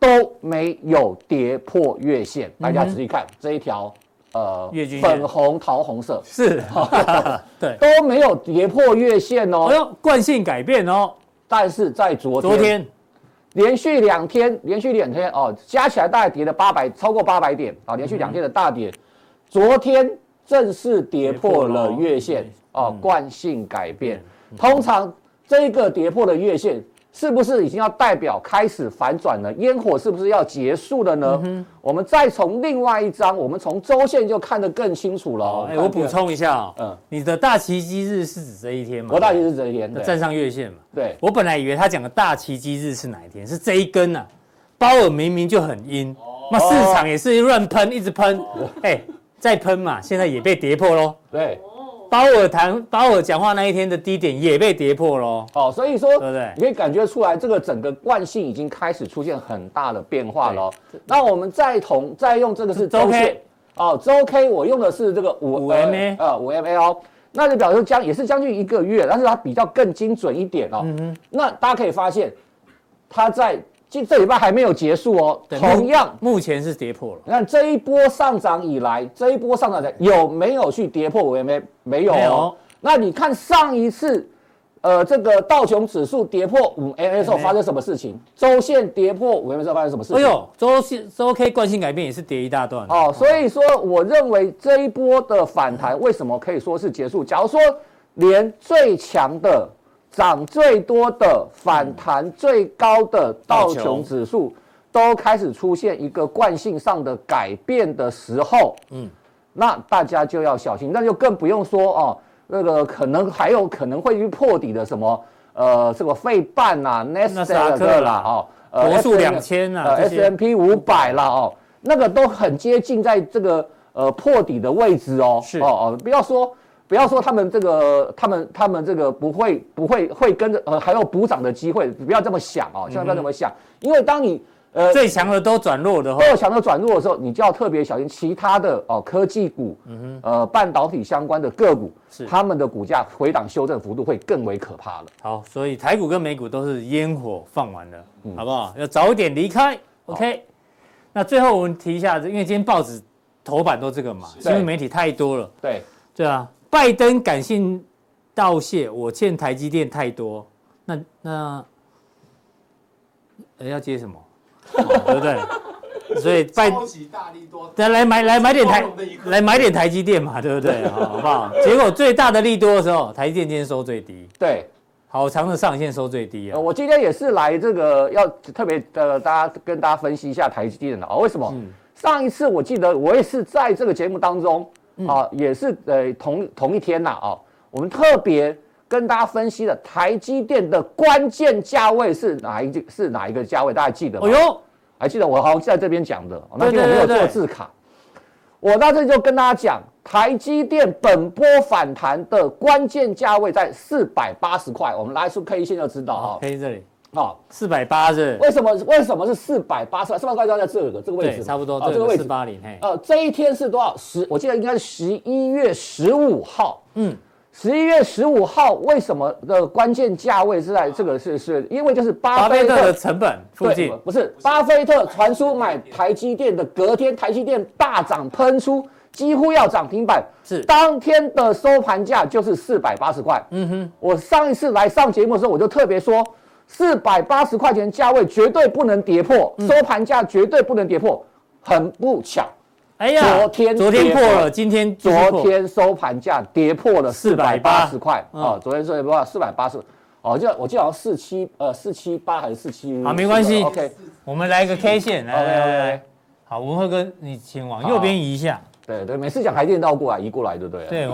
都没有跌破月线，大家仔细看这一条，呃，粉红桃红色。是，<laughs> 对，都没有跌破月线哦。哎呦，惯性改变哦。但是在昨天，昨天。连续两天，连续两天哦，加起来大概跌了八百，超过八百点。啊，连续两天的大跌，昨天正式跌破了月线哦，惯性改变。通常这个跌破的月线。是不是已经要代表开始反转了？烟火是不是要结束了呢？嗯、我们再从另外一张，我们从周线就看得更清楚了。哎，我补充一下嗯，你的大奇迹日是指这一天吗？我大奇迹日这一天，站上月线嘛。对，我本来以为他讲的大奇迹日是哪一天？是这一根啊。鲍尔明明就很阴，那、哦、市场也是乱喷，一直喷，哎、哦，再喷嘛，现在也被跌破喽。对。鲍尔谈鲍尔讲话那一天的低点也被跌破喽。哦，所以说，对不对？你可以感觉出来，这个整个惯性已经开始出现很大的变化了。那我们再同再用这个是周 K 哦，周 K 我用的是这个五五 MA 呃五 MA 哦，那就表示将也是将近一个月，但是它比较更精准一点哦。嗯哼。那大家可以发现，它在。这这礼拜还没有结束哦，同样目前是跌破了。你看这一波上涨以来，这一波上涨有没有去跌破五 MA？没有哦。有那你看上一次，呃，这个道琼指数跌破五 MA 时候发生什么事情？周线跌破五 MA 时候发生什么事情？哎呦，周线周 K 惯性改变也是跌一大段哦。所以说，我认为这一波的反弹为什么可以说是结束？假如说连最强的。涨最多的、反弹最高的道琼指数，都开始出现一个惯性上的改变的时候，嗯，那大家就要小心，那就更不用说哦，那个可能还有可能会去破底的什么，呃，这个费半呐、纳斯达克啦，哦，呃罗素两千呐，S&P 五百啦，哦，那个都很接近在这个呃破底的位置哦，是。哦哦，不要说。不要说他们这个，他们他们这个不会不会会跟着呃还有补涨的机会，不要这么想哦，千万不要这么想，因为当你呃最强的都转弱的话，最强的转弱的时候，你就要特别小心其他的哦科技股，嗯哼，呃半导体相关的个股，是。他们的股价回档修正幅度会更为可怕了。好，所以台股跟美股都是烟火放完了，嗯、好不好？要早一点离开。OK，那最后我们提一下，因为今天报纸头版都这个嘛，新闻媒体太多了，对。对啊。拜登感性道谢，我欠台积电太多，那那，呃，要接什么？对不对？<laughs> 所以拜超级大力多，来来买来买点台，来买点台积电嘛，对不对？<laughs> 好不好？结果最大的利多的时候，台积电今天收最低，对，好长的上限收最低啊。我今天也是来这个要特别的，大家跟大家分析一下台积电的啊，为什么？嗯、上一次我记得我也是在这个节目当中。啊，也是呃同同一天呐啊，我们特别跟大家分析了台积电的关键价位是哪一是哪一个价位，大家记得吗？哎呦，还记得我好像在这边讲的，那天我没有做字卡。我在这就跟大家讲，台积电本波反弹的关键价位在四百八十块，我们来出 K 线就知道哈。K 这里。哦，四百八是？为什么？为什么是四百八十？四百块就在这个这个位置，差不多这个位置。四八零，嘿。呃，这一天是多少？十，我记得应该是十一月十五号。嗯，十一月十五号，为什么的关键价位是在这个？是是，因为就是巴菲特的成本附近，不是巴菲特传出买台积电的隔天，台积电大涨喷出，几乎要涨停板。是当天的收盘价就是四百八十块。嗯哼，我上一次来上节目的时候，我就特别说。四百八十块钱价位绝对不能跌破，收盘价绝对不能跌破。很不巧，哎呀，昨天昨天破了，今天昨天收盘价跌破了四百八十块啊！昨天收盘四百八十，哦，就我记得好像四七呃四七八还是四七？好，没关系。OK，我们来一个 K 线，<laughs> 来来来，好，文赫哥，你请往右边移一下。对对，每次讲台电倒过来移过来，对不对？对，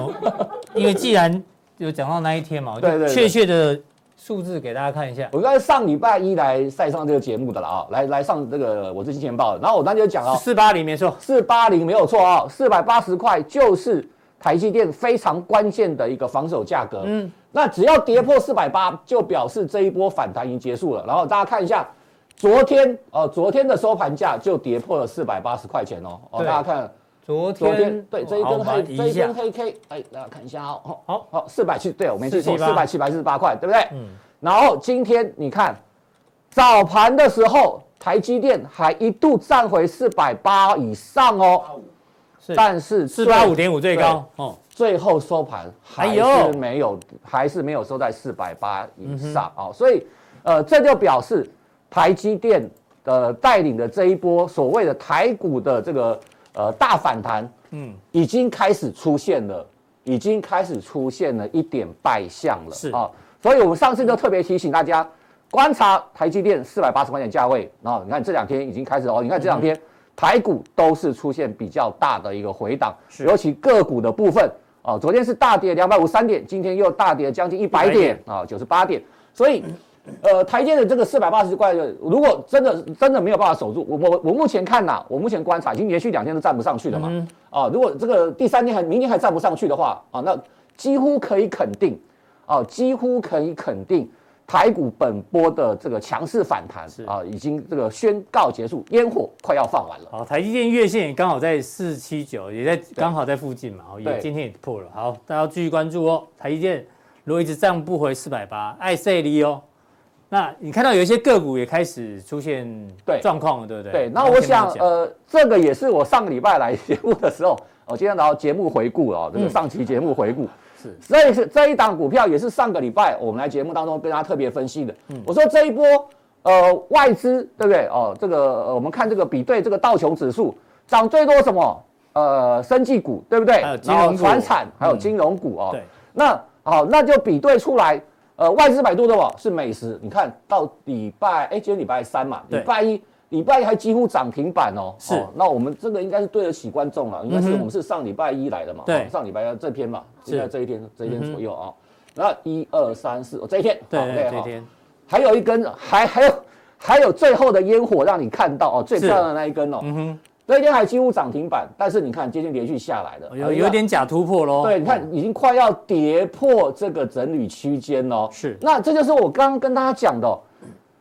因为既然有讲到那一天嘛，对对，确切的。数字给大家看一下，我刚才上礼拜一来赛上这个节目的了啊，来来上这个我是金钱爆，然后我当时就讲哦，四八零没错，四八零没有错啊，四百八十块就是台积电非常关键的一个防守价格，嗯，那只要跌破四百八，就表示这一波反弹已经结束了。然后大家看一下，昨天哦，昨天的收盘价就跌破了四百八十块钱哦，哦，大家看，昨天对这一根黑这一根黑 K，哎，大家看一下哦，好，好，四百七，对我没记错，四百七百四十八块，对不对？嗯。然后今天你看，早盘的时候，台积电还一度站回四百八以上哦，是，但是四八五点五最高哦，最后收盘还是没有，还是没有收在四百八以上哦，所以呃，这就表示台积电的带领的这一波所谓的台股的这个呃大反弹，嗯，已经开始出现了，已经开始出现了一点败相了，是啊。所以，我们上次就特别提醒大家，观察台积电四百八十块钱价位。然后，你看这两天已经开始哦，你看这两天台股都是出现比较大的一个回档，尤其个股的部分啊，昨天是大跌两百五十三点，今天又大跌将近一百点啊，九十八点。所以，呃，台积的这个四百八十块，如果真的真的没有办法守住，我我我目前看呐，我目前观察已经连续两天都站不上去了嘛。啊，如果这个第三天还明天还站不上去的话啊，那几乎可以肯定。啊，几乎可以肯定，台股本波的这个强势反弹啊，已经这个宣告结束，烟火快要放完了。好，台积电月线也刚好在四七九，也在刚好在附近嘛，哦，也今天也破了。好，大家要继续关注哦。台积电如果一直站不回四百八，爱塞利哦。那你看到有一些个股也开始出现对状况了，对不对？对。那我想，呃，这个也是我上个礼拜来节目的时候，我 <laughs> 今天聊节目回顾哦，这个上期节目回顾。嗯所以是这一档股票也是上个礼拜我们来节目当中跟大家特别分析的。嗯，我说这一波呃外资对不对哦？这个、呃、我们看这个比对这个道琼指数涨最多什么？呃，生技股对不对？还有金融股、传产还有金融股哦。对。那好，那就比对出来，呃，外资买多的哦是美食。你看到礼拜哎，今天礼拜三嘛，礼拜一。礼拜一还几乎涨停板哦，是。那我们这个应该是对得起观众了，应该是我们是上礼拜一来的嘛，对，上礼拜一这篇嘛，现在这一天这一天左右啊。那一二三四，这一天，对对，这一天，还有一根，还还有还有最后的烟火让你看到哦，最漂亮的那一根哦，嗯哼，这一天还几乎涨停板，但是你看接近连续下来的，有有点假突破喽。对，你看已经快要跌破这个整理区间喽。是，那这就是我刚刚跟大家讲的。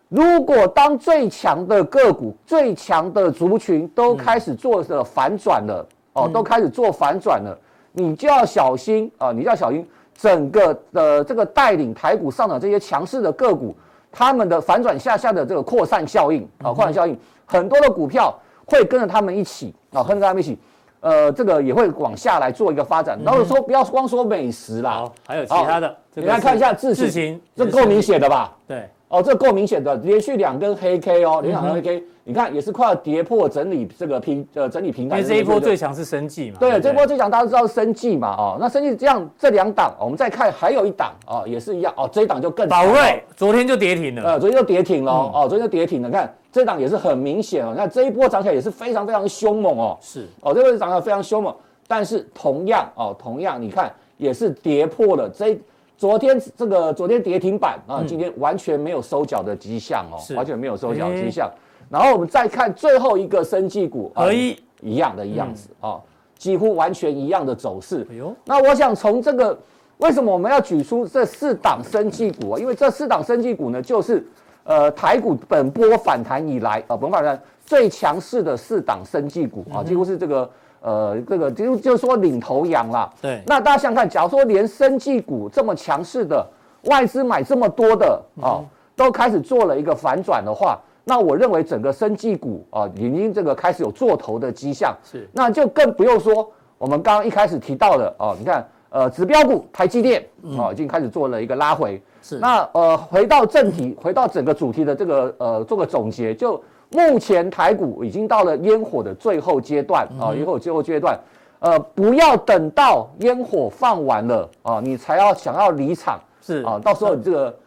如果当最强的个股、最强的族群都开始做的反转了，哦，都开始做反转了，你就要小心啊！你就要小心整个的这个带领台股上涨这些强势的个股，他们的反转下下的这个扩散效应啊，扩散效应，很多的股票会跟着他们一起啊，跟着他们一起，呃，这个也会往下来做一个发展。然后说不要光说美食啦，还有其他的，你来看一下字形，这够明显的吧？对。哦，这够明显的，连续两根黑 K 哦，连续两根黑 K，你看也是快要跌破整理这个平呃整理平台。因为这一波最强是生技嘛。对，这波最强大家都知道是生技嘛，哦，那生技这样这两档，我们再看还有一档哦，也是一样哦，这一档就更。宝瑞昨天就跌停了。呃，昨天就跌停了哦，昨天就跌停了，看这档也是很明显哦，那这一波涨起来也是非常非常凶猛哦。是。哦，这波涨得非常凶猛，但是同样哦，同样你看也是跌破了这。昨天这个昨天跌停板啊，今天完全没有收脚的迹象哦，完全没有收脚的迹象。然后我们再看最后一个生技股，可以一样的样子啊，几乎完全一样的走势。那我想从这个为什么我们要举出这四档生技股啊？因为这四档生技股呢，就是呃台股本波反弹以来啊，本波反弹最强势的四档生技股啊，几乎是这个。呃，这个就就是说领头羊啦。对，那大家想想看，假如说连生技股这么强势的外资买这么多的啊，都开始做了一个反转的话，那我认为整个生技股啊，已经这个开始有做头的迹象。是，那就更不用说我们刚刚一开始提到的哦，你看，呃，指标股台积电啊，已经开始做了一个拉回。是，那呃，回到正题，回到整个主题的这个呃，做个总结就。目前台股已经到了烟火的最后阶段啊，烟火最后阶段，呃，不要等到烟火放完了啊，你才要想要离场，是啊，到时候你这个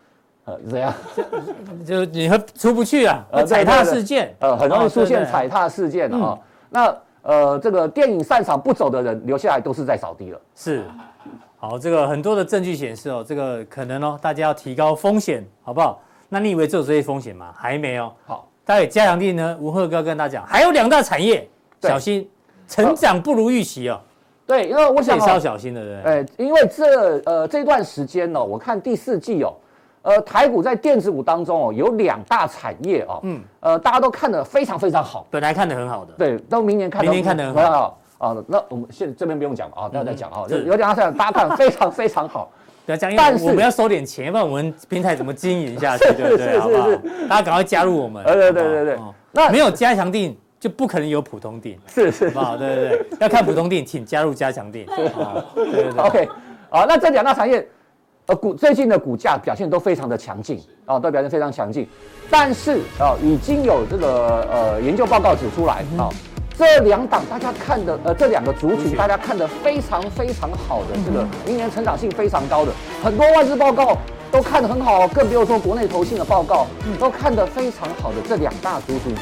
呃怎样，<laughs> 就你会出不去啊，踩踏事件，呃，很容易出现踩踏事件啊。那呃，这个电影散场不走的人留下来都是在扫地了。是，好，这个很多的证据显示哦，这个可能哦，大家要提高风险，好不好？那你以为只有这些风险吗？还没有。好，待会加强錠呢，文鹤哥跟大家讲，还有两大产业，小心成长不如预期哦。对，因为我想也是要小心的，对。哎，因为这呃这段时间呢，我看第四季哦，呃台股在电子股当中哦，有两大产业哦，嗯，呃大家都看得非常非常好，本来看得很好的，对，到明年看，明年看得很好啊。那我们现在这边不用讲啊，不要再讲啊，就有两大产业大家看非常非常好。但是我们要收点钱，不然我们平台怎么经营下去？<laughs> 对不对？好不好？大家赶快加入我们。对对对对对。那没有加强定就不可能有普通定。<laughs> 是是。好，对对对。要看普通定，请加入加强定。<laughs> 好，对对对。OK，好，那这两大产业，呃，股最近的股价表现都非常的强劲啊，都表现非常强劲。但是啊，已经有这个呃研究报告指出来啊。这两档大家看的，呃，这两个族群大家看的非常非常好的，这个明年成长性非常高的，很多外资报告都看得很好，更不用说国内投信的报告，都看得非常好的这两大族群，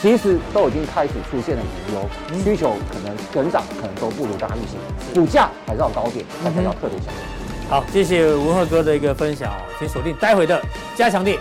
其实都已经开始出现了隐忧，需求可能成长可能都不如大家预期，股价还是要高点，大家要特别小心。好，谢谢文鹤哥的一个分享哦，请锁定待会的加强錠。